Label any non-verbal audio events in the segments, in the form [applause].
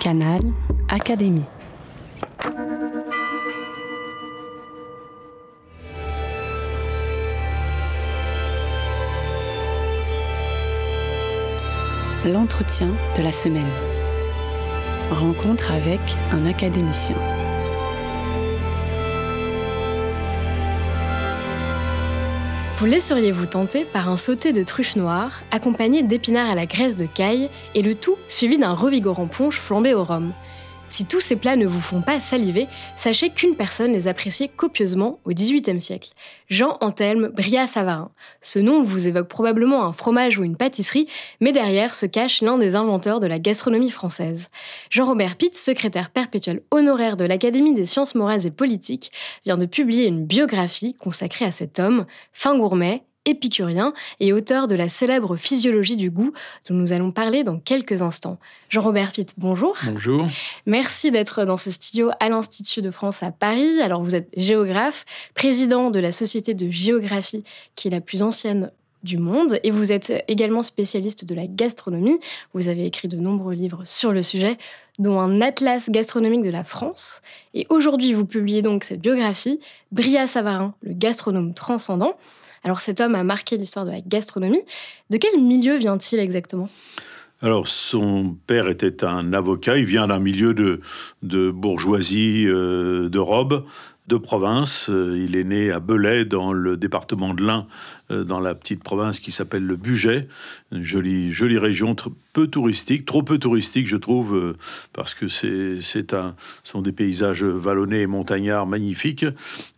Canal Académie. L'entretien de la semaine. Rencontre avec un académicien. Vous laisseriez-vous tenter par un sauté de truffes noires, accompagné d'épinards à la graisse de caille, et le tout suivi d'un revigorant punch flambé au rhum? Si tous ces plats ne vous font pas saliver, sachez qu'une personne les appréciait copieusement au XVIIIe siècle. Jean Anthelme Bria-Savarin. Ce nom vous évoque probablement un fromage ou une pâtisserie, mais derrière se cache l'un des inventeurs de la gastronomie française. Jean-Robert Pitt, secrétaire perpétuel honoraire de l'Académie des sciences morales et politiques, vient de publier une biographie consacrée à cet homme, fin gourmet, épicurien et auteur de la célèbre Physiologie du goût dont nous allons parler dans quelques instants. Jean-Robert Pitt, bonjour. Bonjour. Merci d'être dans ce studio à l'Institut de France à Paris. Alors vous êtes géographe, président de la Société de géographie qui est la plus ancienne du monde et vous êtes également spécialiste de la gastronomie. Vous avez écrit de nombreux livres sur le sujet, dont un atlas gastronomique de la France. Et aujourd'hui, vous publiez donc cette biographie, Bria Savarin, le gastronome transcendant. Alors cet homme a marqué l'histoire de la gastronomie. De quel milieu vient-il exactement? Alors, son père était un avocat, il vient d'un milieu de, de bourgeoisie euh, de robe, de province. Euh, il est né à Belay, dans le département de l'Ain, euh, dans la petite province qui s'appelle le Bugey. Une jolie, jolie région, peu touristique, trop peu touristique, je trouve, euh, parce que c'est un, sont des paysages vallonnés et montagnards magnifiques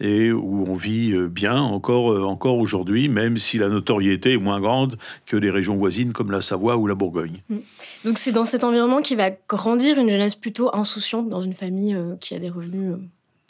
et où on vit bien encore, encore aujourd'hui, même si la notoriété est moins grande que les régions voisines comme la Savoie ou la Bourgogne. Mm. Donc c'est dans cet environnement qu'il va grandir une jeunesse plutôt insouciante dans une famille qui a des revenus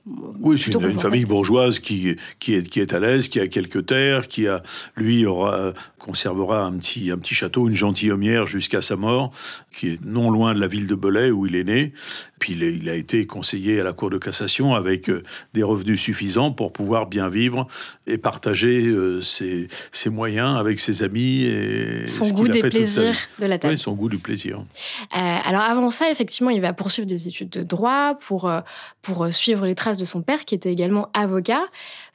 oui, c'est une, famille bourgeoise qui, qui, est, qui est à l'aise, qui a quelques terres, qui a, lui, aura, conservera un petit, un petit château, une gentilhommière jusqu'à sa mort, qui est non loin de la ville de Belay où il est né. Puis il, a été conseillé à la Cour de cassation avec euh, des revenus suffisants pour pouvoir bien vivre et partager euh, ses, ses, moyens avec ses amis. Et son goût des plaisirs de la table. Oui, son goût du plaisir. Euh, alors avant ça, effectivement, il va poursuivre des études de droit pour, pour suivre les traces de son père, qui était également avocat.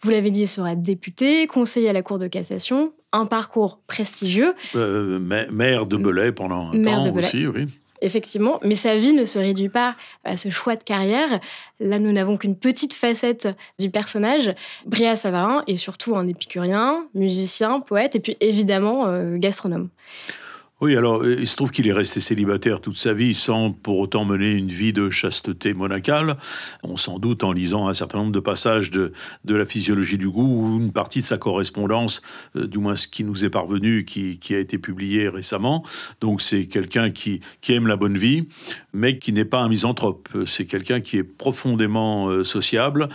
Vous l'avez dit, il sera député, conseiller à la Cour de cassation, un parcours prestigieux. Euh, maire de Belay pendant un temps aussi, oui. Effectivement, mais sa vie ne se réduit pas à ce choix de carrière. Là, nous n'avons qu'une petite facette du personnage. Bria Savarin est surtout un épicurien, musicien, poète et puis évidemment euh, gastronome. Oui, alors euh, il se trouve qu'il est resté célibataire toute sa vie sans pour autant mener une vie de chasteté monacale. On s'en doute en lisant un certain nombre de passages de, la physiologie du goût ou une partie de sa correspondance, euh, du moins ce qui nous est parvenu, qui, a été publié récemment. Donc c'est quelqu'un qui, aime la bonne vie, mais qui n'est pas un misanthrope. C'est quelqu'un qui est profondément euh, sociable,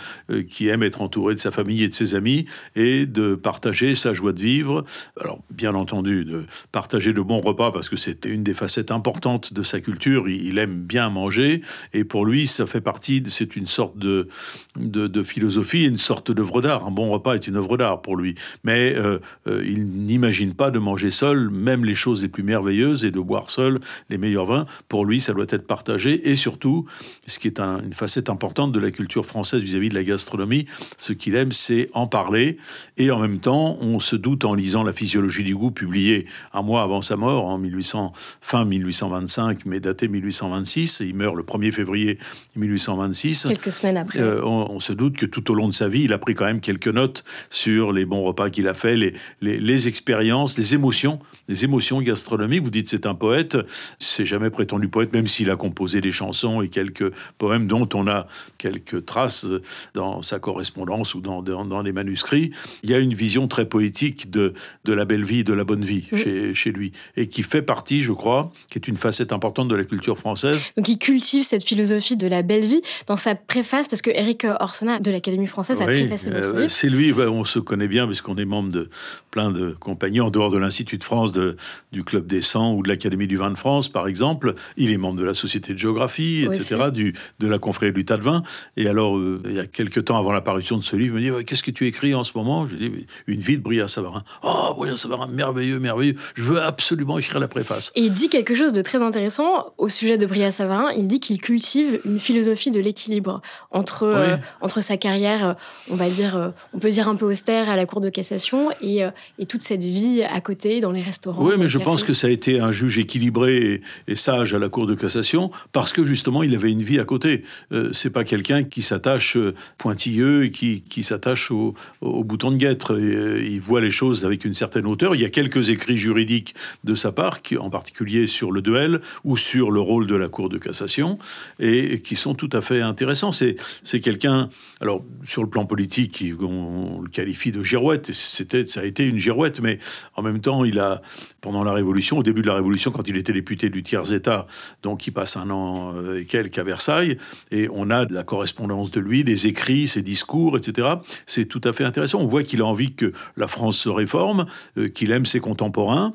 qui aime être entouré de sa famille et de ses amis et de partager sa joie de vivre. Alors bien entendu, de partager de bons pas parce que c'était une des facettes importantes de sa culture. Il, aime bien manger et pour lui, ça fait partie, c'est une sorte de, de, philosophie, une sorte d'œuvre d'art. Un bon repas est une œuvre d'art pour lui. Mais euh, euh, il n'imagine pas de manger seul, même les choses les plus merveilleuses, et de boire seul les meilleurs vins. Pour lui, ça doit être partagé. Et surtout, ce qui est une facette importante de la culture française vis-à-vis de la gastronomie, ce qu'il aime, c'est en parler. Et en même temps, on se doute en lisant La physiologie du goût, publiée un mois avant sa mort, en 1800, fin 1825, mais daté 1826. Et il meurt le 1er février 1826. Quelques semaines après. Euh, on, se doute que tout au long de sa vie, il a pris quand même quelques notes sur les bons repas qu'il a fait, les, les, expériences, les émotions, les émotions gastronomiques. Vous dites c'est un poète, c'est jamais prétendu poète, même s'il a composé des chansons et quelques poèmes dont on a quelques traces dans sa correspondance ou dans, dans, les manuscrits. Il y a une vision très poétique de, de la belle vie, de la bonne vie chez, chez lui, et qui fait partie, je crois, qui est une facette importante de la culture française. Donc il cultive cette philosophie de la belle vie dans sa préface, parce que Eric Orsena de l'Académie française a préfacé votre euh, livre. C'est lui, bah, on se connaît bien, puisqu'on est membre de plein de compagnies en dehors de l'Institut de France, de, du Club des 100 ou de l'Académie du vin de France, par exemple. Il est membre de la Société de géographie, etc., du, de la confrérie du tas de vin. Et alors, euh, il y a quelques temps avant l'apparition de ce livre, il me dit Qu'est-ce que tu écris en ce moment? Je dis Une vie de Bria Savarin. Oh, Bria Savarin, merveilleux, merveilleux. Je veux absolument écrire la préface. Et il dit quelque chose de très intéressant au sujet de Bria Savarin. Il dit qu'il cultive une philosophie de l'équilibre entre, euh, entre sa carrière, euh, on va dire, euh, on peut dire un peu austère à la Cour de cassation et, et toute cette vie à côté dans les restaurants. Oui, mais je pense que ça a été un juge équilibré et, sage à la Cour de cassation parce que justement il avait une vie à côté. c'est pas quelqu'un qui s'attache pointilleux et qui, qui s'attache au, au, bouton de guêtre. il voit les choses avec une certaine hauteur. Il y a quelques écrits juridiques de sa part, qui, en particulier sur le duel ou sur le rôle de la Cour de cassation, et, qui sont tout à fait intéressants. C'est, quelqu'un, alors sur le plan politique, on, le qualifie de girouette, c'était, ça a été une girouette, mais en même temps, il a, pendant la Révolution, au début de la Révolution, quand il était député du tiers-État, donc il passe un an euh, et quelques à Versailles, et on a de la correspondance de lui, des écrits, ses discours, etc. C'est tout à fait intéressant. On voit qu'il a envie que la France se réforme, euh, qu'il aime ses contemporains.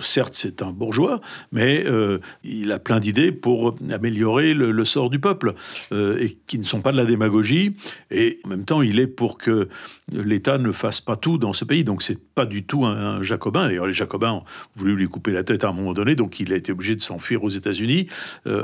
Certes, c'est un bourgeois, mais euh, il a plein d'idées pour améliorer le, sort du peuple, euh, et qui ne sont pas de la démagogie. Et en même temps, il est pour que l'État ne fasse pas tout dans ce pays. Donc, c'est pas du tout un, jacobin. D'ailleurs, les jacobins ont voulu lui couper la tête à un moment donné, donc il a été obligé de s'enfuir aux États-Unis,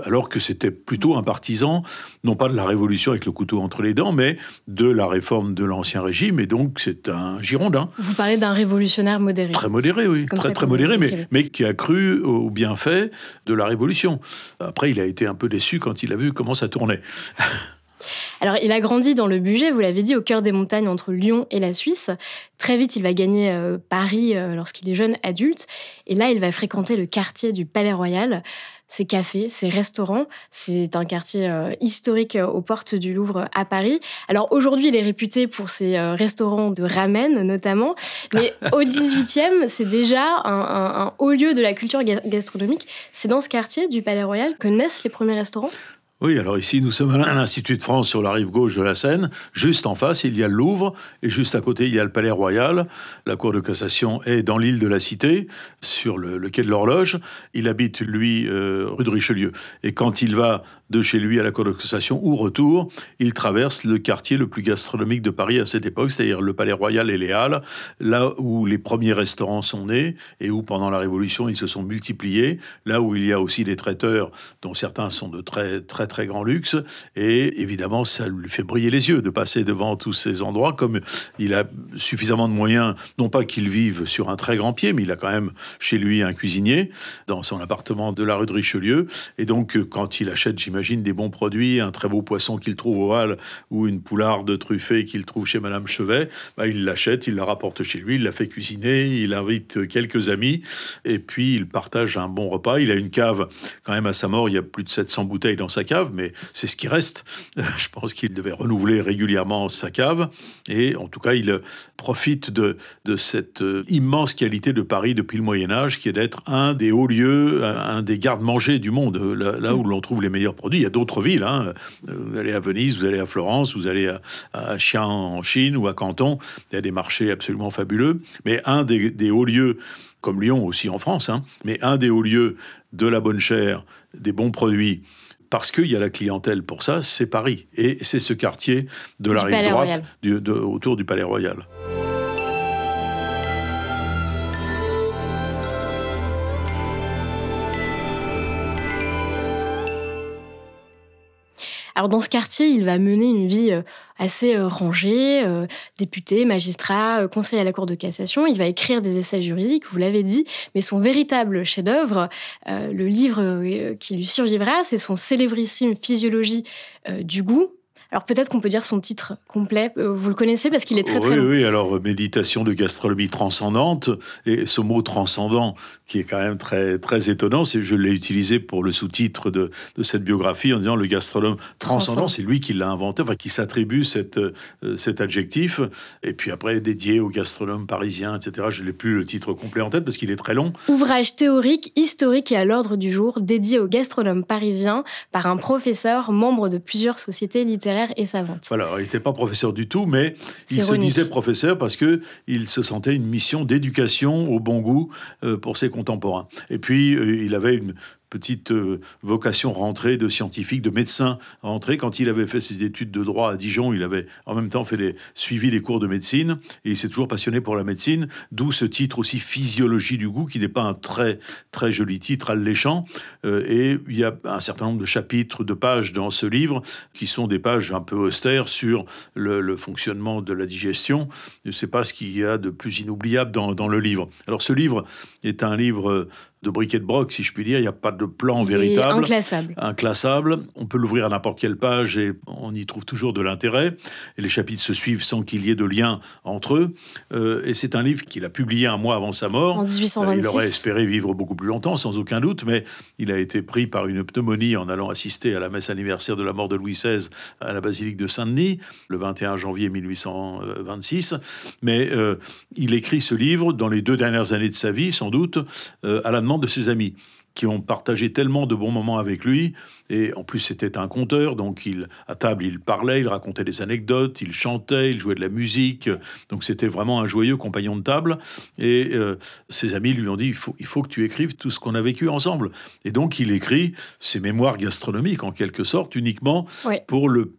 alors que c'était plutôt un partisan, non pas de la révolution avec le couteau entre les dents, mais de la réforme de l'ancien régime. Et donc, c'est un Girondin. Vous parlez d'un révolutionnaire modéré. Très modéré, oui. Très, très modéré, mais, mais qui a cru au bienfait de la Révolution. Après, il a été un peu déçu quand il a vu comment ça tournait. [laughs] Alors, il a grandi dans le budget, vous l'avez dit, au cœur des montagnes entre Lyon et la Suisse. Très vite, il va gagner euh, Paris euh, lorsqu'il est jeune adulte. Et là, il va fréquenter le quartier du Palais Royal ses cafés, ses restaurants. C'est un quartier euh, historique euh, aux portes du Louvre à Paris. Alors aujourd'hui, il est réputé pour ses euh, restaurants de ramen notamment, mais [laughs] au 18e, c'est déjà un, un, haut lieu de la culture gastronomique. C'est dans ce quartier du Palais Royal que naissent les premiers restaurants? Oui, alors ici, nous sommes à l'Institut de France sur la rive gauche de la Seine. Juste en face, il y a le Louvre et juste à côté, il y a le Palais Royal. La Cour de cassation est dans l'île de la Cité, sur le, quai de l'Horloge. Il habite, lui, euh, rue de Richelieu. Et quand il va de chez lui à la Cour de cassation ou retour, il traverse le quartier le plus gastronomique de Paris à cette époque, c'est-à-dire le Palais Royal et les Halles, là où les premiers restaurants sont nés et où, pendant la Révolution, ils se sont multipliés. Là où il y a aussi des traiteurs, dont certains sont de très, très très grand luxe. Et évidemment, ça lui fait briller les yeux de passer devant tous ces endroits. Comme il a suffisamment de moyens, non pas qu'il vive sur un très grand pied, mais il a quand même chez lui un cuisinier dans son appartement de la rue de Richelieu. Et donc, quand il achète, j'imagine, des bons produits, un très beau poisson qu'il trouve au Hall ou une poularde truffée qu'il trouve chez Madame Chevet, bah, il l'achète, il la rapporte chez lui, il la fait cuisiner, il invite quelques amis et puis il partage un bon repas. Il a une cave, quand même à sa mort, il y a plus de 700 bouteilles dans sa cave mais c'est ce qui reste. [laughs] Je pense qu'il devait renouveler régulièrement sa cave, et en tout cas, il profite de, cette euh, immense qualité de Paris depuis le Moyen Âge, qui est d'être un des hauts lieux, un des gardes-manger du monde, là, où l'on trouve les meilleurs produits. Il y a d'autres villes. Hein. Vous allez à Venise, vous allez à Florence, vous allez à, à Xi'an en Chine ou à Canton. Il y a des marchés absolument fabuleux. Mais un des, des hauts lieux comme Lyon aussi en France, hein, mais un des hauts lieux de la bonne chair, des bons produits, parce qu'il y a la clientèle pour ça, c'est Paris. Et c'est ce quartier de la rive droite autour du Palais Royal. Alors dans ce quartier, il va mener une vie euh, assez euh, rangée, euh, député, magistrat, conseiller à la Cour de cassation. Il va écrire des essais juridiques, vous l'avez dit, mais son véritable chef-d'œuvre, le livre qui lui survivra, c'est son célébrissime Physiologie du goût, alors peut-être qu'on peut dire son titre complet. Euh, vous le connaissez parce qu'il est très très oui, Oui, alors méditation de gastronomie transcendante et ce mot transcendant qui est quand même très très étonnant, c'est je l'ai utilisé pour le sous-titre de, de, cette biographie en disant le gastronome transcendant, c'est lui qui l'a inventé, enfin qui s'attribue cette, euh, cet adjectif. Et puis après dédié au gastronome parisien, etc. Je n'ai plus le titre complet en tête parce qu'il est très long. Ouvrage théorique, historique et à l'ordre du jour, dédié au gastronome parisien par un professeur membre de plusieurs sociétés littéraires et savante. Voilà, il n'était pas professeur du tout, mais il se disait professeur parce que il se sentait une mission d'éducation au bon goût euh, pour ses contemporains. Et puis, euh, il avait une petite euh, vocation rentrée de scientifique, de médecin rentré. Quand il avait fait ses études de droit à Dijon, il avait en même temps fait les, suivi les cours de médecine et il s'est toujours passionné pour la médecine, d'où ce titre aussi Physiologie du goût, qui n'est pas un très, très joli titre alléchant. Euh, et il y a un certain nombre de chapitres, de pages dans ce livre qui sont des pages un peu austères sur le, fonctionnement de la digestion. Je ne sais pas ce qu'il y a de plus inoubliable dans, dans le livre. Alors ce livre est un livre de briquet de broc, si je puis dire. Il n'y a pas de plan véritable. Inclassable. Inclassable. On peut l'ouvrir à n'importe quelle page et on y trouve toujours de l'intérêt. Et les chapitres se suivent sans qu'il y ait de lien entre eux. Euh, et c'est un livre qu'il a publié un mois avant sa mort. En 1826. Euh, il aurait espéré vivre beaucoup plus longtemps, sans aucun doute, mais il a été pris par une pneumonie en allant assister à la messe anniversaire de la mort de Louis XVI à la basilique de Saint-Denis, le 21 janvier 1826. Mais euh, il écrit ce livre dans les deux dernières années de sa vie, sans doute, à la de ses amis qui ont partagé tellement de bons moments avec lui. Et en plus, c'était un conteur, donc il, à table, il parlait, il racontait des anecdotes, il chantait, il jouait de la musique. Donc c'était vraiment un joyeux compagnon de table. Et euh, ses amis lui ont dit il faut, il faut que tu écrives tout ce qu'on a vécu ensemble. Et donc il écrit ses mémoires gastronomiques, en quelque sorte, uniquement pour le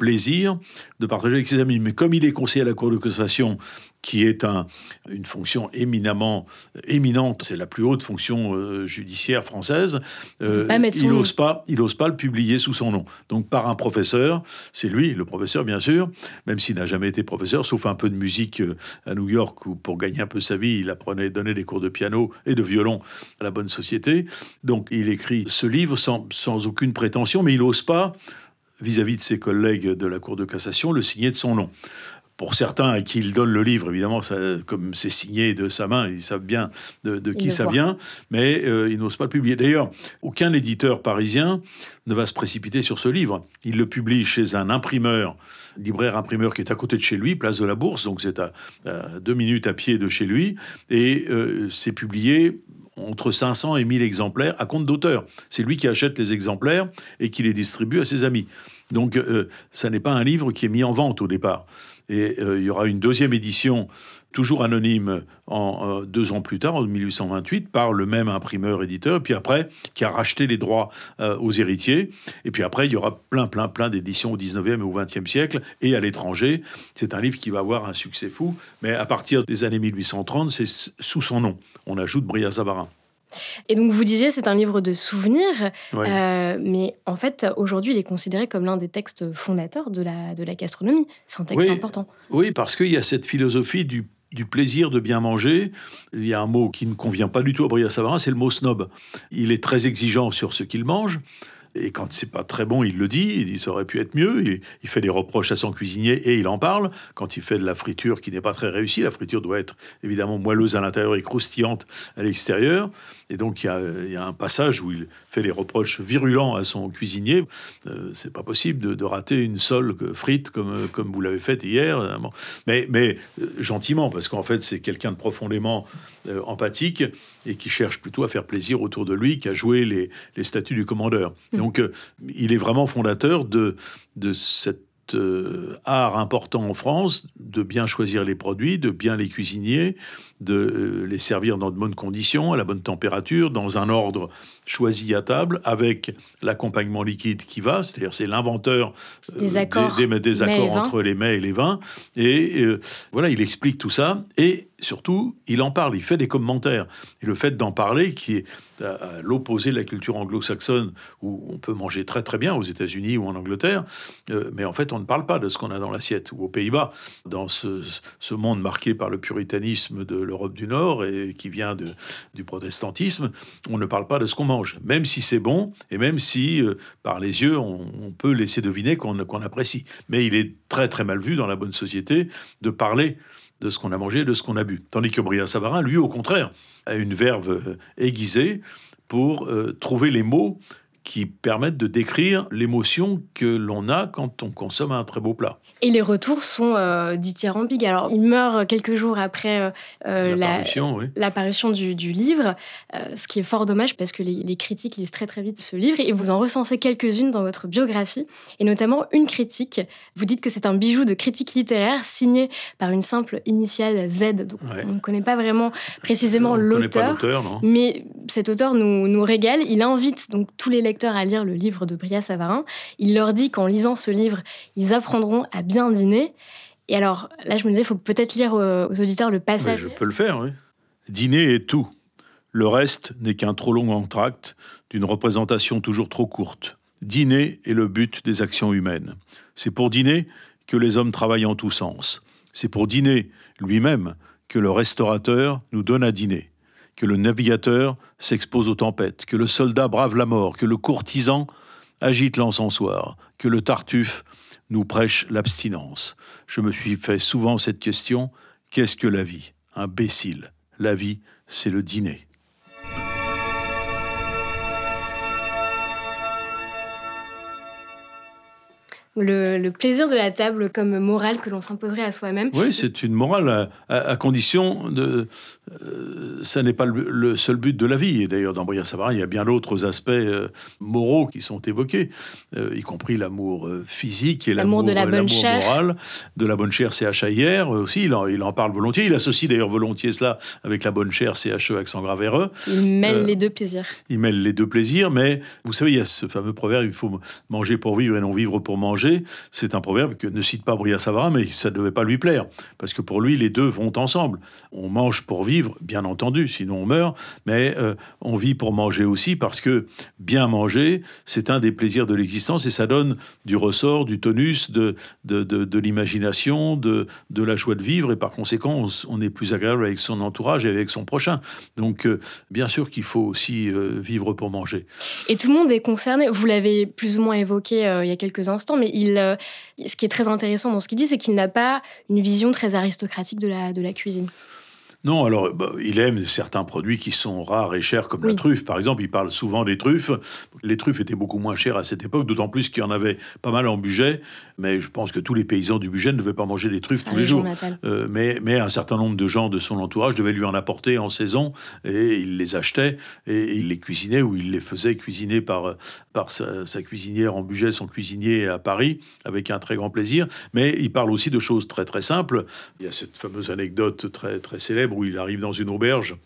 plaisir de partager avec ses amis. Mais comme il est conseiller à la Cour de cassation, qui est un, une fonction éminemment éminente, c'est la plus haute fonction euh, judiciaire française, euh, il n'ose pas, il ose pas le publier sous son nom. Donc par un professeur, c'est lui, le professeur bien sûr, même s'il n'a jamais été professeur, sauf un peu de musique euh, à New York où pour gagner un peu sa vie, il apprenait, donnait des cours de piano et de violon à la bonne société. Donc il écrit ce livre sans, sans aucune prétention, mais il n'ose pas vis-à-vis de ses collègues de la Cour de cassation, le signer de son nom. Pour certains à qui il donne le livre, évidemment, ça, comme c'est signé de sa main, ils savent bien de, qui ça vient, mais euh, ils n'osent pas le publier. D'ailleurs, aucun éditeur parisien ne va se précipiter sur ce livre. Il le publie chez un imprimeur, libraire imprimeur qui est à côté de chez lui, place de la Bourse, donc c'est à, deux minutes à pied de chez lui, et euh, c'est publié entre 500 et 1000 exemplaires à compte d'auteur. C'est lui qui achète les exemplaires et qui les distribue à ses amis. Donc, euh, ça n'est pas un livre qui est mis en vente au départ. Et euh, il y aura une deuxième édition, toujours anonyme, en, euh, deux ans plus tard, en 1828, par le même imprimeur-éditeur, puis après, qui a racheté les droits aux héritiers. Et puis après, il y aura plein, plein, plein d'éditions au 19e et au 20e siècle et à l'étranger. C'est un livre qui va avoir un succès fou, mais à partir des années 1830, c'est sous son nom. On ajoute Bria Savarin. Et donc vous disiez c'est un livre de souvenirs, euh, mais en fait aujourd'hui il est considéré comme l'un des textes fondateurs de la, de la gastronomie. C'est un texte important. Oui, parce qu'il y a cette philosophie du, du, plaisir de bien manger. Il y a un mot qui ne convient pas du tout à Bria Savarin, c'est le mot snob. Il est très exigeant sur ce qu'il mange. Et quand c'est pas très bon, il le dit, il ça aurait pu être mieux. Il, fait des reproches à son cuisinier et il en parle. Quand il fait de la friture qui n'est pas très réussie, la friture doit être évidemment moelleuse à l'intérieur et croustillante à l'extérieur. Et donc il y, a, un passage où il fait des reproches virulents à son cuisinier. Euh, c'est pas possible de, rater une sole frite comme, vous l'avez faite hier. Mais, euh, gentiment, parce qu'en fait c'est quelqu'un de profondément euh, empathique et qui cherche plutôt à faire plaisir autour de lui qu'à jouer les, les statuts du commandeur. Donc il est vraiment fondateur de, de cette euh, art important en France de bien choisir les produits, de bien les cuisiner, de euh, les servir dans de bonnes conditions, à la bonne température, dans un ordre choisi à table, avec l'accompagnement liquide qui va, c'est-à-dire c'est l'inventeur euh, des accords, des, accords entre les mets et les vins. Et voilà, il explique tout ça. Et surtout, il en parle, il fait des commentaires. Et le fait d'en parler, qui est à l'opposé de la culture anglo-saxonne, où on peut manger très très bien aux États-Unis ou en Angleterre, mais en fait on ne parle pas de ce qu'on a dans l'assiette, ou aux Pays-Bas, dans ce, monde marqué par le puritanisme de l'Europe du Nord et qui vient du protestantisme, on ne parle pas de ce qu'on mange, même si c'est bon, et même si euh, par les yeux on, peut laisser deviner qu'on apprécie. Mais il est très très mal vu dans la bonne société de parler de ce qu'on a mangé, de ce qu'on a bu. Tandis que Bria Savarin, lui, au contraire, a une verve euh, aiguisée pour euh, trouver les mots qui permettent de décrire l'émotion que l'on a quand on consomme un très beau plat. Et les retours sont euh, dithyrambiques. Alors, il meurt quelques jours après euh, euh, l'apparition du, livre, ce qui est fort dommage parce que les, critiques lisent très très vite ce livre et vous en recensez quelques-unes dans votre biographie, et notamment une critique. Vous dites que c'est un bijou de critique littéraire signé par une simple initiale Z. Donc, on ne connaît pas vraiment précisément l'auteur, mais cet auteur nous, nous régale. Il invite donc tous les lecteurs à lire le livre de Bria Savarin. Il leur dit qu'en lisant ce livre, ils apprendront à bien dîner. Et alors là, je me disais, il faut peut-être lire aux, auditeurs le passage. je peux le faire, oui. Dîner est tout. Le reste n'est qu'un trop long entracte d'une représentation toujours trop courte. Dîner est le but des actions humaines. C'est pour dîner que les hommes travaillent en tous sens. C'est pour dîner lui-même que le restaurateur nous donne à dîner, que le navigateur s'expose aux tempêtes, que le soldat brave la mort, que le courtisan agite l'encensoir, que le tartuffe nous prêche l'abstinence. Je me suis fait souvent cette question qu'est-ce que la vie? Imbécile. La vie, c'est le dîner. Le, plaisir de la table comme morale que l'on s'imposerait à soi-même. Oui, c'est une morale à, condition de. Euh, ça n'est pas le, seul but de la vie. Et d'ailleurs, dans Bria Savarin, il y a bien d'autres aspects euh, moraux qui sont évoqués, euh, y compris l'amour physique et l'amour de la bonne chair. moral. De la bonne chair, CHIR aussi, il en, il en parle volontiers. Il associe d'ailleurs volontiers cela avec la bonne chair, CHE, accent grave RE. Il mêle les deux plaisirs. Il mêle les deux plaisirs, mais vous savez, il y a ce fameux proverbe il faut manger pour vivre et non vivre pour manger c'est un proverbe que ne cite pas Bria Savarin, mais ça ne devait pas lui plaire, parce que pour lui, les deux vont ensemble. On mange pour vivre, bien entendu, sinon on meurt, mais euh, on vit pour manger aussi, parce que bien manger, c'est un des plaisirs de l'existence, et ça donne du ressort, du tonus, de, de, l'imagination, de, de la joie de vivre, et par conséquent, on, est plus agréable avec son entourage et avec son prochain. Donc, euh, bien sûr qu'il faut aussi euh, vivre pour manger. Et tout le monde est concerné, vous l'avez plus ou moins évoqué il y a quelques instants, mais euh, ce qui est très intéressant dans ce qu'il dit, c'est qu'il n'a pas une vision très aristocratique de la cuisine. Non, alors bah, il aime certains produits qui sont rares et chers, comme la truffe, par exemple. Il parle souvent des truffes. Les truffes étaient beaucoup moins chères à cette époque, d'autant plus qu'il y en avait pas mal en budget. Mais je pense que tous les paysans du budget ne devaient pas manger des truffes tous les jours. Euh, mais, mais un certain nombre de gens de son entourage devaient lui en apporter en saison et il les achetait et il les cuisinait ou il les faisait cuisiner par, par sa, sa cuisinière en budget, son cuisinier à Paris, avec un très grand plaisir. Mais il parle aussi de choses très très simples. Il y a cette fameuse anecdote très très célèbre où il arrive dans une auberge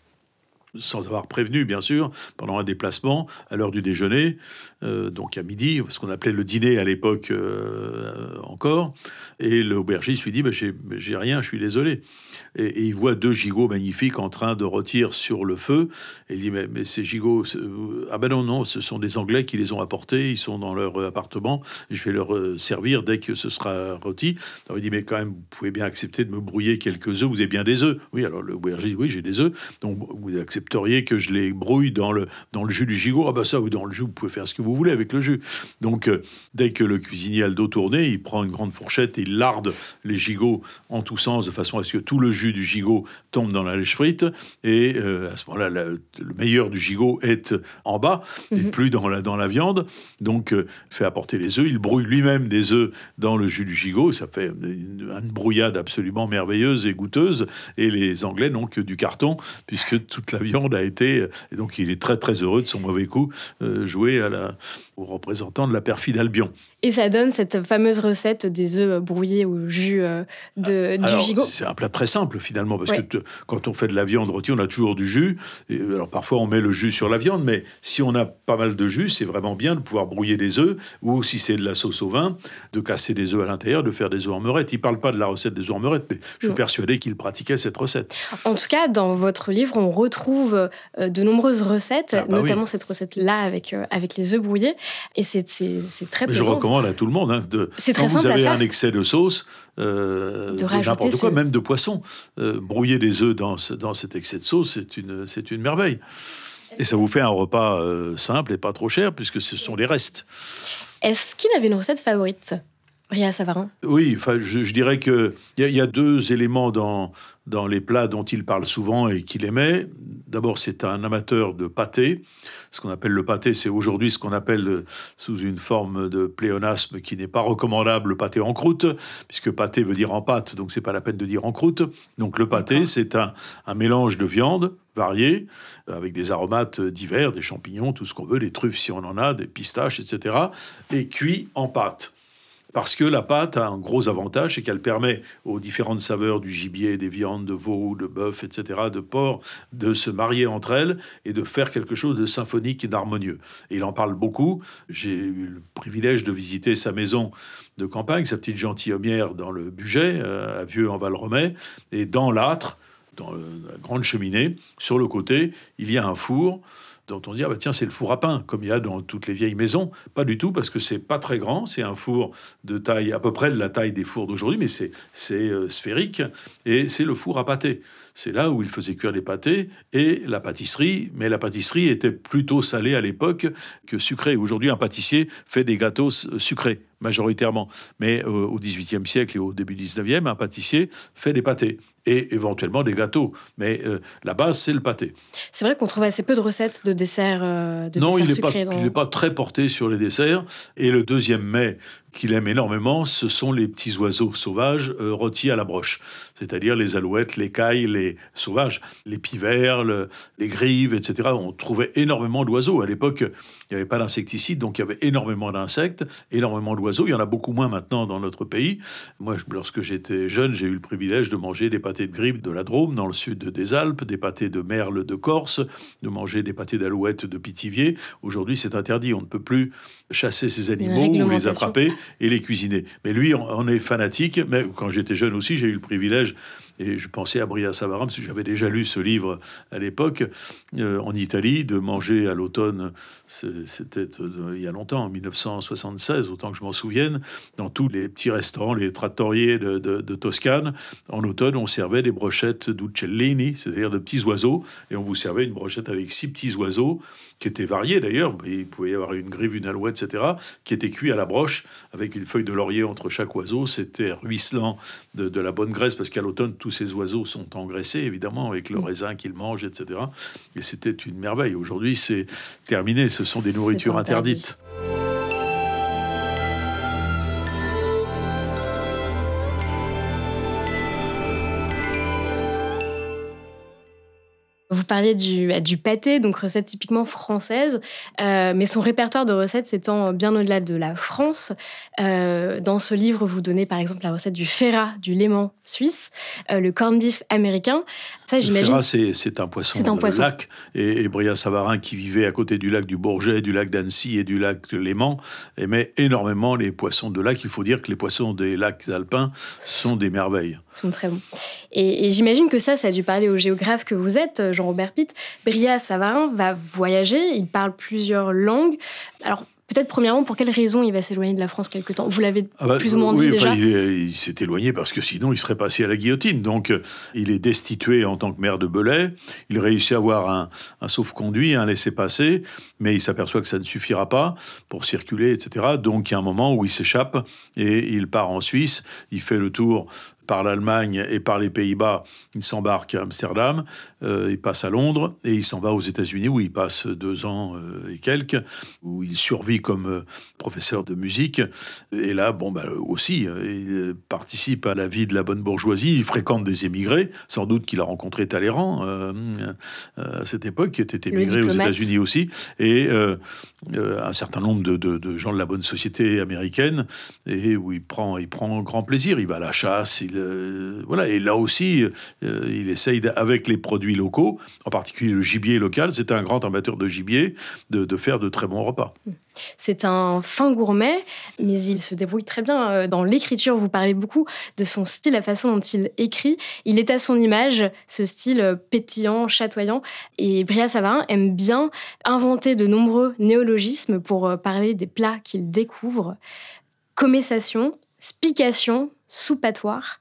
sans avoir prévenu, bien sûr, pendant un déplacement, à l'heure du déjeuner, euh, donc à midi, ce qu'on appelait le dîner à l'époque euh, encore. Et l'aubergiste lui dit bah, J'ai rien, je suis désolé. Et, il voit deux gigots magnifiques en train de rôtir sur le feu. Et il dit Mais, mais ces gigots, ah ben non, non, ce sont des Anglais qui les ont apportés, ils sont dans leur appartement, je vais leur euh, servir dès que ce sera rôti. Alors il dit Mais quand même, vous pouvez bien accepter de me brouiller quelques œufs, vous avez bien des œufs. Oui, alors l'aubergiste dit Oui, j'ai des œufs. Donc vous acceptez accepteriez que je les brouille dans le, dans le jus du gigot? Ah bah ça, oui, dans le jus, vous pouvez faire ce que vous voulez avec le jus. Donc, euh, dès que le cuisinier a le dos tourné, il prend une grande fourchette et il larde les gigots en tous sens, de façon à ce que tout le jus du gigot tombe dans la lèche frite. Et euh, à ce moment-là, le meilleur du gigot est en bas, et mhm. plus dans la, dans la viande. Donc, euh, fait apporter les œufs. Il brouille lui-même des œufs dans le jus du gigot. Ça fait une, une brouillade absolument merveilleuse et goûteuse. Et les Anglais n'ont que du carton, puisque toute la viande a été, et donc il est très très heureux de son mauvais coup, euh, joué à la, aux représentants de la perfide Albion. Et ça donne cette fameuse recette des œufs brouillés au jus euh, de, du gigot. C'est un plat très simple finalement, parce que quand on fait de la viande rôtie, on a toujours du jus. Et, alors parfois on met le jus sur la viande, mais si on a pas mal de jus, c'est vraiment bien de pouvoir brouiller des œufs, ou si c'est de la sauce au vin, de casser des œufs à l'intérieur, de faire des œufs en meurette. Il parle pas de la recette des œufs en meurette, mais je suis persuadé qu'il pratiquait cette recette. En tout cas, dans votre livre, on retrouve euh, de nombreuses recettes, ah bah notamment cette recette-là avec, euh, avec les œufs brouillés. Et c'est très Je recommande à tout le monde. Hein, de, quand vous avez un excès de sauce, euh, de, n'importe quoi, même de poisson, brouiller des œufs dans, dans cet excès de sauce, c'est une, une merveille. Et ça vous fait un repas simple et pas trop cher, puisque ce sont les restes. Est-ce qu'il avait une recette favorite? Bria Savarin Oui, enfin, je, dirais qu'il y, y, a deux éléments dans, dans les plats dont il parle souvent et qu'il aimait. D'abord, c'est un amateur de pâté. Ce qu'on appelle le pâté, c'est aujourd'hui ce qu'on appelle, sous une forme de pléonasme qui n'est pas recommandable, le pâté en croûte, puisque pâté veut dire en pâte, donc c'est pas la peine de dire en croûte. Donc le pâté, c'est un, un mélange de viande variée, avec des aromates divers, des champignons, tout ce qu'on veut, des truffes si on en a, des pistaches, etc., et cuit en pâte parce que la pâte a un gros avantage, c'est qu'elle permet aux différentes saveurs du gibier, des viandes, de veau, de bœuf, etc., de porc, de se marier entre elles et de faire quelque chose de symphonique et d'harmonieux. Et il en parle beaucoup. J'ai eu le privilège de visiter sa maison de campagne, sa petite gentilhommière dans le Buget, euh, à Vieux en Val-Romay, et dans l'âtre, dans la grande cheminée, sur le côté, il y a un four dont on dit ah bah tiens c'est le four à pain comme il y a dans toutes les vieilles maisons. Pas du tout parce que c'est pas très grand, c'est un four de taille à peu près de la taille des fours d'aujourd'hui, mais c'est c'est euh, sphérique et c'est le four à pâté. C'est là où il faisait cuire les pâtés et la pâtisserie, mais la pâtisserie était plutôt salée à l'époque que sucrée. Aujourd'hui un pâtissier fait des gâteaux sucrés majoritairement. Mais euh, au XVIIIe siècle et au début du XIXe, un pâtissier fait des pâtés et éventuellement des gâteaux. Mais euh, la base, c'est le pâté. C'est vrai qu'on trouve assez peu de recettes de desserts, euh, de non, il n'est pas, pas très porté sur les desserts. Et le deuxième mai qu'il aime énormément, ce sont les petits oiseaux sauvages rôtis à la broche, c'est-à-dire les alouettes, les cailles, les sauvages, les pivers, les grives, etc. On trouvait énormément d'oiseaux. À l'époque, il n'y avait pas d'insecticides, donc il y avait énormément d'insectes, énormément d'oiseaux il y en a beaucoup moins maintenant dans notre pays. Moi, lorsque j'étais jeune, j'ai eu le privilège de manger des pâtés de grippe de la Drôme, dans le sud des Alpes, des pâtés de merle de Corse, de manger des pâtés d'alouette de Pithiviers. Aujourd'hui, c'est interdit. On ne peut plus chasser ces animaux ou les attraper et les cuisiner. Mais lui, on est fanatique. Mais quand j'étais jeune aussi, j'ai eu le privilège et je pensais à Bria Savarin, parce que j'avais déjà lu ce livre à l'époque, euh, en Italie, de manger à l'automne, c'était euh, il y a longtemps, en 1976, autant que je m'en souvienne, dans tous les petits restaurants, les trattoriers de, Toscane, en automne, on servait des brochettes d'uccellini, c'est-à-dire de petits oiseaux, et on vous servait une brochette avec six petits oiseaux, qui étaient variés d'ailleurs, il pouvait y avoir une grive, une alouette, etc., qui étaient cuits à la broche, avec une feuille de laurier entre chaque oiseau, c'était ruisselant de, de la bonne graisse, parce qu'à l'automne, tous ces oiseaux sont engraissés, évidemment, avec le mm. raisin qu'ils mangent, etc. Et c'était une merveille. Aujourd'hui, c'est terminé. Ce sont des nourritures interdites. Parliez du, bah, du pâté, donc recette typiquement française, euh, mais son répertoire de recettes s'étend bien au-delà de la France. Euh, dans ce livre, vous donnez par exemple la recette du ferrat, du léman suisse, euh, le corned beef américain. Ça, j'imagine. Le ferrat, c'est un poisson de poisson. lac. Et, et, Bria Savarin, qui vivait à côté du lac du Bourget, du lac d'Annecy et du lac Léman, aimait énormément les poissons de lac. Il faut dire que les poissons des lacs alpins sont des merveilles. sont très bons. Et, et j'imagine que ça, ça a dû parler au géographe que vous êtes, Jean-Robert Pitt, Bria Savarin va voyager, il parle plusieurs langues. Alors, Peut-être premièrement, pour quelles raisons il va s'éloigner de la France quelque temps? Vous l'avez ah bah, plus ou moins dit déjà. il, s'est éloigné parce que sinon il serait passé à la guillotine. Donc euh, il est destitué en tant que maire de Belay. Il réussit à avoir un, un sauf-conduit, un laissez-passer, mais il s'aperçoit que ça ne suffira pas pour circuler, etc. Donc il y a un moment où il s'échappe et il part en Suisse. Il fait le tour par l'Allemagne et par les Pays-Bas, il s'embarque à Amsterdam, euh, il passe à Londres et il s'en va aux États-Unis où il passe deux ans euh, et quelques, où il survit comme euh, professeur de musique. Et là, bon, bah, aussi, il participe à la vie de la bonne bourgeoisie, il fréquente des émigrés, sans doute qu'il a rencontré Talleyrand à cette époque, qui était émigré aux États-Unis aussi, et un certain nombre de, de, gens de la bonne société américaine, et où il prend, il prend grand plaisir. Il va à la chasse, il euh, voilà, et là aussi, euh, il essaye, avec les produits locaux, en particulier le gibier local, c'est un grand amateur de gibier, de, faire de très bons repas. C'est un fin gourmet, mais il se débrouille très bien euh, dans l'écriture. Vous parlez beaucoup de son style, la façon dont il écrit. Il est à son image, ce style pétillant, chatoyant. Et Bria Savarin aime bien inventer de nombreux néologismes pour parler des plats qu'il découvre. Commessation, spication, soupatoire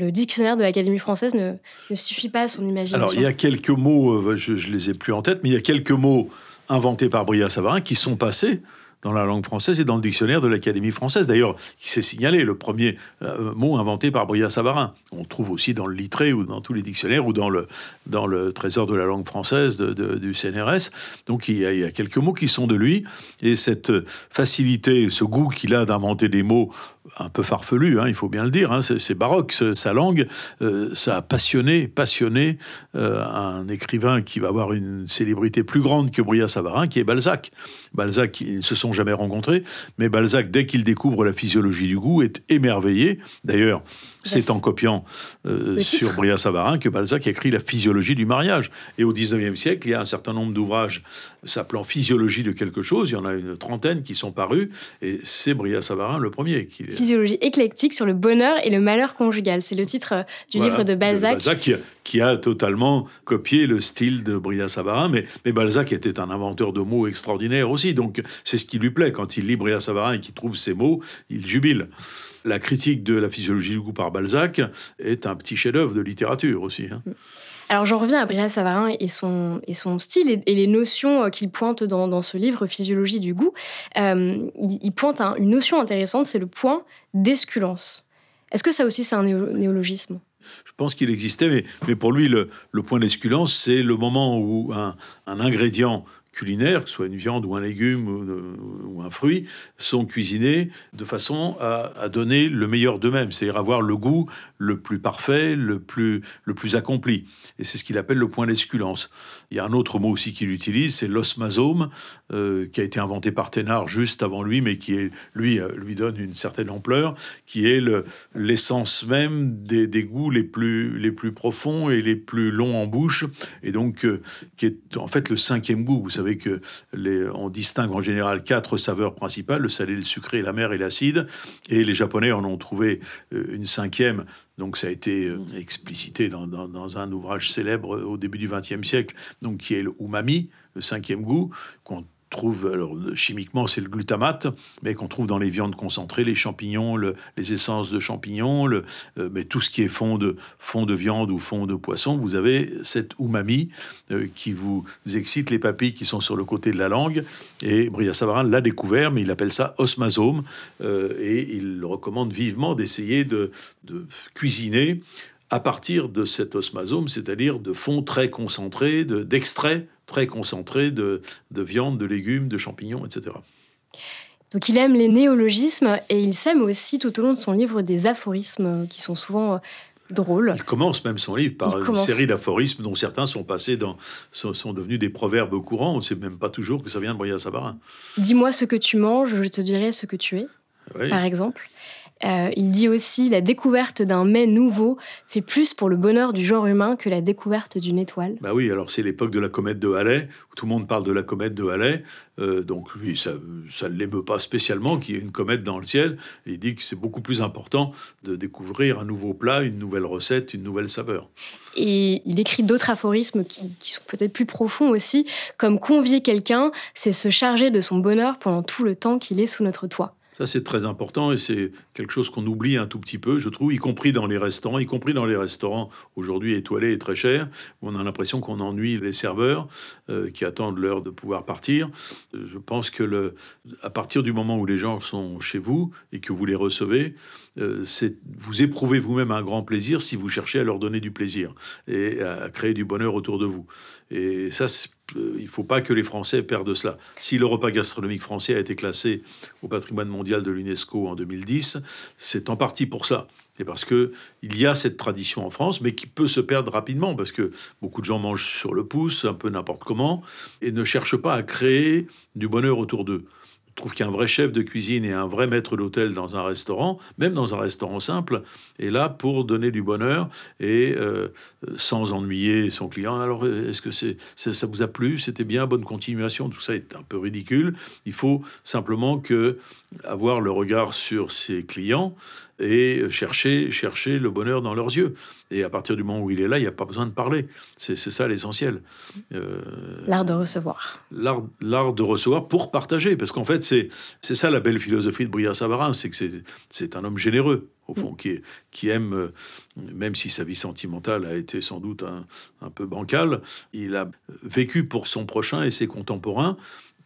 le dictionnaire de l'Académie française ne, suffit pas à son imagination. Alors, il y a quelques mots, euh, je ne les ai plus en tête, mais il y a quelques mots inventés par Bria Savarin qui sont passés dans la langue française et dans le dictionnaire de l'Académie française. D'ailleurs, qui s'est signalé, le premier euh, mot inventé par Bria Savarin. On trouve aussi dans le littré ou dans tous les dictionnaires ou dans le, dans le trésor de la langue française du CNRS. Donc il y, a, quelques mots qui sont de lui. Et cette facilité, ce goût qu'il a d'inventer des mots un peu farfelu, hein, il faut bien le dire, hein, c'est baroque sa langue, euh, ça a passionné, passionné euh, un écrivain qui va avoir une célébrité plus grande que Bria Savarin, qui est Balzac. Balzac, ils ne se sont jamais rencontrés, mais Balzac, dès qu'il découvre la physiologie du goût, est émerveillé. D'ailleurs, c'est en copiant euh, sur Bria Savarin que Balzac écrit la physiologie du mariage. Et au XIXe siècle, il y a un certain nombre d'ouvrages s'appelant Physiologie de quelque chose. Il y en a une trentaine qui sont parus, et c'est Bria Savarin le premier. Qui... Physiologie éclectique sur le bonheur et le malheur conjugal. C'est le titre euh, du livre de Balzac. Balzac qui a, totalement copié le style de Bria Savarin, mais, Balzac était un inventeur de mots extraordinaire aussi. Donc c'est ce qui lui plaît. Quand il lit Bria Savarin et qu'il trouve ces mots, il jubile. La critique de la physiologie du goût par Balzac est un petit chef-d'œuvre de littérature aussi. Hein. Alors j'en reviens à Bria Savarin et son, style et, les notions euh, qu'il pointe dans, ce livre, Physiologie du goût. Euh, il, pointe une notion intéressante, c'est le point d'esculence. Est-ce que ça aussi c'est un néologisme? Je pense qu'il existait, mais, mais, pour lui, le, point d'esculence, c'est le moment où un, un ingrédient que ce soit une viande ou un légume ou, un fruit, sont cuisinés de façon à, donner le meilleur d'eux-mêmes, c'est-à-dire avoir le goût le plus parfait, le plus, le plus accompli. Et c'est ce qu'il appelle le point d'esculence. Il y a un autre mot aussi qu'il utilise, c'est l'osmasome, euh, qui a été inventé par Thénard juste avant lui, mais qui est, lui, euh, lui donne une certaine ampleur, qui est l'essence même des, des, goûts les plus, les plus profonds et les plus longs en bouche, et donc euh, qui est en fait le cinquième goût. Vous savez que les, on distingue en général quatre saveurs principales, le salé, le sucré, la mer et l'acide. Et les Japonais en ont trouvé euh, une cinquième. Donc ça a été euh, explicité dans, dans un ouvrage célèbre au début du XXe siècle, donc qui est le umami, le cinquième goût, qu'on trouve, alors chimiquement c'est le glutamate, mais qu'on trouve dans les viandes concentrées, les champignons, les essences de champignons, euh, mais tout ce qui est fond de, fond de viande ou fond de poisson, vous avez cette umami euh, qui vous excite les papilles qui sont sur le côté de la langue. Et Bria Savarin l'a découvert, mais il appelle ça osmasome, euh, et il recommande vivement d'essayer de, de cuisiner à partir de cet osmasome, c'est-à-dire de fonds très concentrés, d'extraits très concentrés de, de viande, de légumes, de champignons, etc. Donc il aime les néologismes et il sème aussi tout au long de son livre des aphorismes qui sont souvent euh, drôles. Il commence même son livre par une série d'aphorismes dont certains sont passés dans sont, sont, devenus des proverbes courants. On ne sait même pas toujours que ça vient de Bria Savarin. Dis-moi ce que tu manges, je te dirai ce que tu es. Par exemple. Euh, il dit aussi la découverte d'un mets nouveau fait plus pour le bonheur du genre humain que la découverte d'une étoile. Bah oui, alors c'est l'époque de la comète de Halley, où tout le monde parle de la comète de Halley. Euh, donc lui, ça ne l'émeut pas spécialement qu'il y ait une comète dans le ciel. il dit que c'est beaucoup plus important de découvrir un nouveau plat, une nouvelle recette, une nouvelle saveur. Et il écrit d'autres aphorismes qui, qui sont peut-être plus profonds aussi, comme convier quelqu'un, c'est se charger de son bonheur pendant tout le temps qu'il est sous notre toit. Ça, c'est très important et c'est quelque chose qu'on oublie un tout petit peu, je trouve, y compris dans les restaurants, y compris dans les restaurants aujourd'hui étoilés et très chers, où on a l'impression qu'on ennuie les serveurs euh, qui attendent l'heure de pouvoir partir. Je pense que le, à partir du moment où les gens sont chez vous et que vous les recevez, euh, vous éprouvez vous-même un grand plaisir si vous cherchez à leur donner du plaisir et à créer du bonheur autour de vous. Et ça, euh, il ne faut pas que les Français perdent cela. Si le repas gastronomique français a été classé au patrimoine mondial de l'UNESCO en 2010, c'est en partie pour ça. C'est parce que il y a cette tradition en France, mais qui peut se perdre rapidement, parce que beaucoup de gens mangent sur le pouce, un peu n'importe comment, et ne cherchent pas à créer du bonheur autour d'eux trouve qu'un vrai chef de cuisine et un vrai maître d'hôtel dans un restaurant, même dans un restaurant simple, est là pour donner du bonheur et euh, sans ennuyer son client. Alors, est-ce que c'est, ça vous a plu? C'était bien, bonne continuation. Tout ça est un peu ridicule. Il faut simplement que avoir le regard sur ses clients et chercher, chercher le bonheur dans leurs yeux. Et à partir du moment où il est là, il n'y a pas besoin de parler. C'est ça l'essentiel. Euh, l'art de recevoir. L'art de recevoir pour partager. Parce qu'en fait, c'est ça la belle philosophie de Bria Savarin, c'est que c'est un homme généreux, au fond, qui, qui aime, euh, même si sa vie sentimentale a été sans doute un, un peu bancale, il a vécu pour son prochain et ses contemporains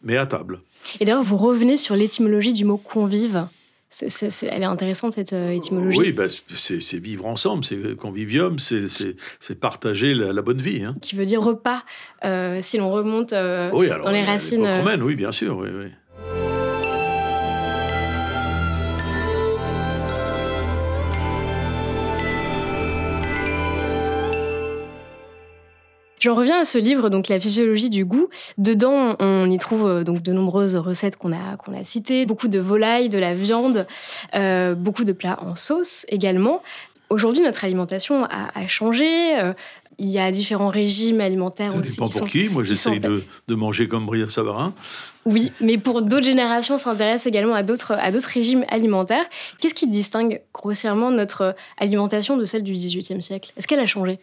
mais à table. Et d'ailleurs, vous revenez sur l'étymologie du mot convive. Elle est intéressante, cette euh, étymologie. Oui, bah, c'est vivre ensemble, c'est convivium, c'est partager la, bonne vie. Hein. Qui veut dire repas, euh, si l'on remonte euh, dans les racines. romaines, oui, bien sûr. Oui, oui. J'en reviens à ce livre, donc La physiologie du goût. Dedans, on y trouve euh, donc de nombreuses recettes qu'on a, qu'on a citées, beaucoup de volailles, de la viande, euh, beaucoup de plats en sauce également. Aujourd'hui, notre alimentation a, changé. Euh, il y a différents régimes alimentaires ça aussi. dépend pour qui. Moi, j'essaye de, de, manger comme Bria Savarin. Oui, mais pour d'autres générations, s'intéressent également à d'autres, à d'autres régimes alimentaires. Qu'est-ce qui distingue grossièrement notre alimentation de celle du XVIIIe siècle? Est-ce qu'elle a changé,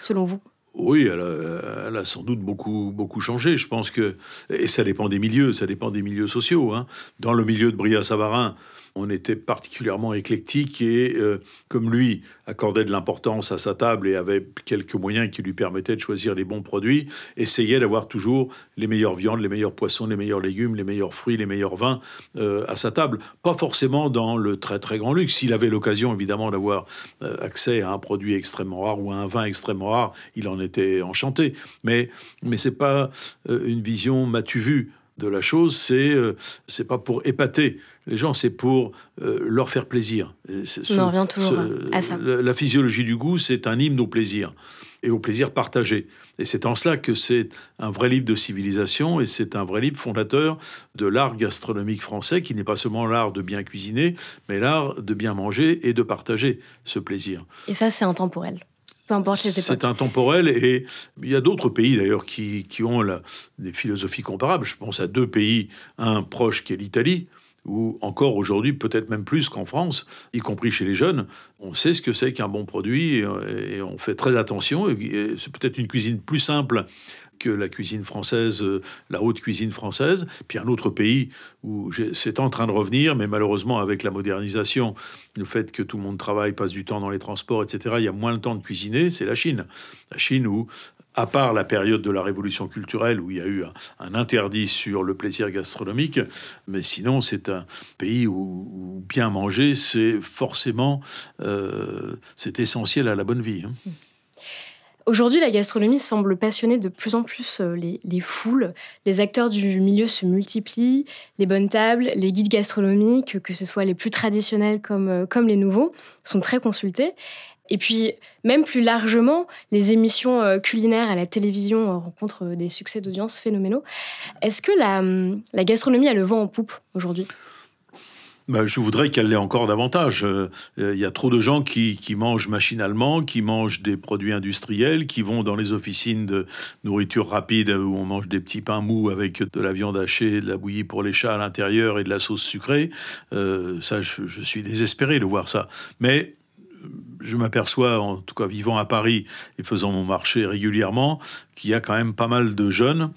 selon vous? Oui, elle a, sans doute beaucoup, beaucoup changé. Je pense que. Et ça dépend des milieux, ça dépend des milieux sociaux. Hein. Dans le milieu de Bria-Savarin, on était particulièrement éclectique et, euh, comme lui, accordait de l'importance à sa table et avait quelques moyens qui lui permettaient de choisir les bons produits, essayait d'avoir toujours les meilleures viandes, les meilleurs poissons, les meilleurs légumes, les meilleurs fruits, les meilleurs vins euh, à sa table. Pas forcément dans le très très grand luxe. S'il avait l'occasion, évidemment, d'avoir euh, accès à un produit extrêmement rare ou à un vin extrêmement rare, il en était enchanté. Mais, mais c'est pas une vision matu vu de la chose, c'est euh, c'est pas pour épater les gens, c'est pour euh, leur faire plaisir. On revient toujours à ça. La, physiologie du goût, c'est un hymne au plaisir et au plaisir partagé. Et c'est en cela que c'est un vrai livre de civilisation et c'est un vrai livre fondateur de l'art gastronomique français qui n'est pas seulement l'art de bien cuisiner, mais l'art de bien manger et de partager ce plaisir. Et ça, c'est intemporel. C'est intemporel et il y a d'autres pays d'ailleurs qui, qui, ont la, des philosophies comparables. Je pense à deux pays, un proche qui est l'Italie, où encore aujourd'hui, peut-être même plus qu'en France, y compris chez les jeunes, on sait ce que c'est qu'un bon produit et, on fait très attention. C'est peut-être une cuisine plus simple que la cuisine française, euh, la haute cuisine française. Puis un autre pays où c'est en train de revenir, mais malheureusement avec la modernisation, le fait que tout le monde travaille, passe du temps dans les transports, etc., il y a moins le temps de cuisiner, c'est la Chine. La Chine où à part la période de la révolution culturelle où il y a eu un, interdit sur le plaisir gastronomique, mais sinon c'est un pays où, bien manger, c'est forcément euh, c'est essentiel à la bonne vie. Hein. Aujourd'hui, la gastronomie semble passionner de plus en plus euh, les, foules. Les acteurs du milieu se multiplient, les bonnes tables, les guides gastronomiques, que ce soit les plus traditionnels comme, euh, les nouveaux, sont très consultés. Et puis, même plus largement, les émissions euh, culinaires à la télévision rencontrent des succès d'audience phénoménaux. Est-ce que hum, la gastronomie a le vent en poupe aujourd'hui? Bah, je voudrais qu'elle l'ait encore davantage. Euh, il y a trop de gens qui, qui, mangent machinalement, qui mangent des produits industriels, qui vont dans les officines de nourriture rapide où on mange des petits pains mous avec de la viande hachée, de la bouillie pour les chats à l'intérieur et de la sauce sucrée. Euh, ça, je, je, suis désespéré de voir ça. Mais je m'aperçois, en tout cas vivant à Paris et faisant mon marché régulièrement, qu'il y a quand même pas mal de jeunes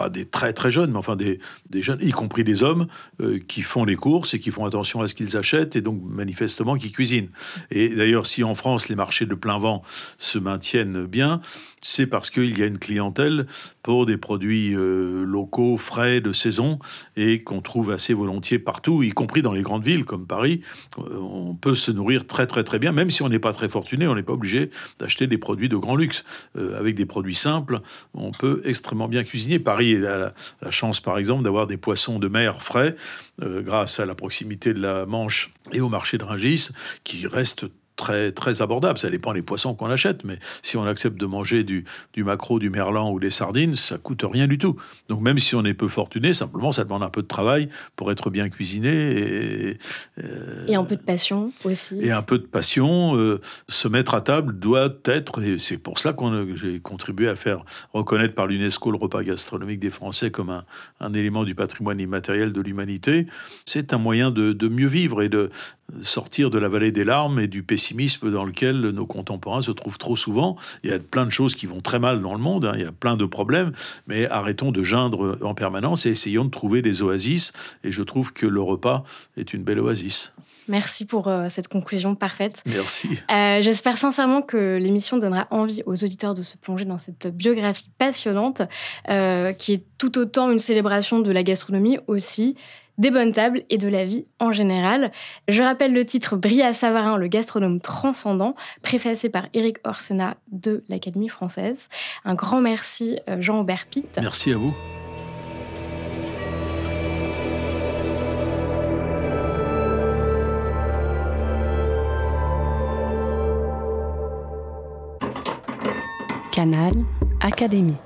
pas des très très jeunes, mais enfin des, jeunes, y compris des hommes, euh, qui font les courses et qui font attention à ce qu'ils achètent et donc manifestement qui cuisinent. Et d'ailleurs, si en France les marchés de plein vent se maintiennent bien, c'est parce qu'il y a une clientèle pour des produits euh, locaux, frais, de saison, et qu'on trouve assez volontiers partout, y compris dans les grandes villes comme Paris. Euh, on peut se nourrir très très très bien, même si on n'est pas très fortuné, on n'est pas obligé d'acheter des produits de grand luxe. avec des produits simples, on peut extrêmement bien cuisiner. Paris a la, chance, par exemple, d'avoir des poissons de mer frais, euh, grâce à la proximité de la Manche et au marché de Rungis, qui restent très, très abordable. Ça dépend des poissons qu'on achète, mais si on accepte de manger du, du maquereau, du merlan ou des sardines, ça coûte rien du tout. Donc même si on est peu fortuné, simplement, ça demande un peu de travail pour être bien cuisiné. Et, euh, et un peu de passion aussi. Et un peu de passion. Euh, se mettre à table doit être, et c'est pour cela que j'ai contribué à faire reconnaître par l'UNESCO le repas gastronomique des Français comme un, un élément du patrimoine immatériel de l'humanité. C'est un moyen de, de mieux vivre et de, sortir de la vallée des larmes et du pessimisme dans lequel nos contemporains se trouvent trop souvent. Il y a plein de choses qui vont très mal dans le monde, hein, il y a plein de problèmes, mais arrêtons de geindre en permanence et essayons de trouver des oasis. Et je trouve que le repas est une belle oasis. Merci pour euh, cette conclusion parfaite. Merci. Euh, j'espère sincèrement que l'émission donnera envie aux auditeurs de se plonger dans cette biographie passionnante, euh, qui est tout autant une célébration de la gastronomie aussi des bonnes tables et de la vie en général. Je rappelle le titre Bria Savarin, le gastronome transcendant, préfacé par Éric Orsena de l'Académie française. Un grand merci Jean-Aubert Pitt. Merci à vous. Canal Académie.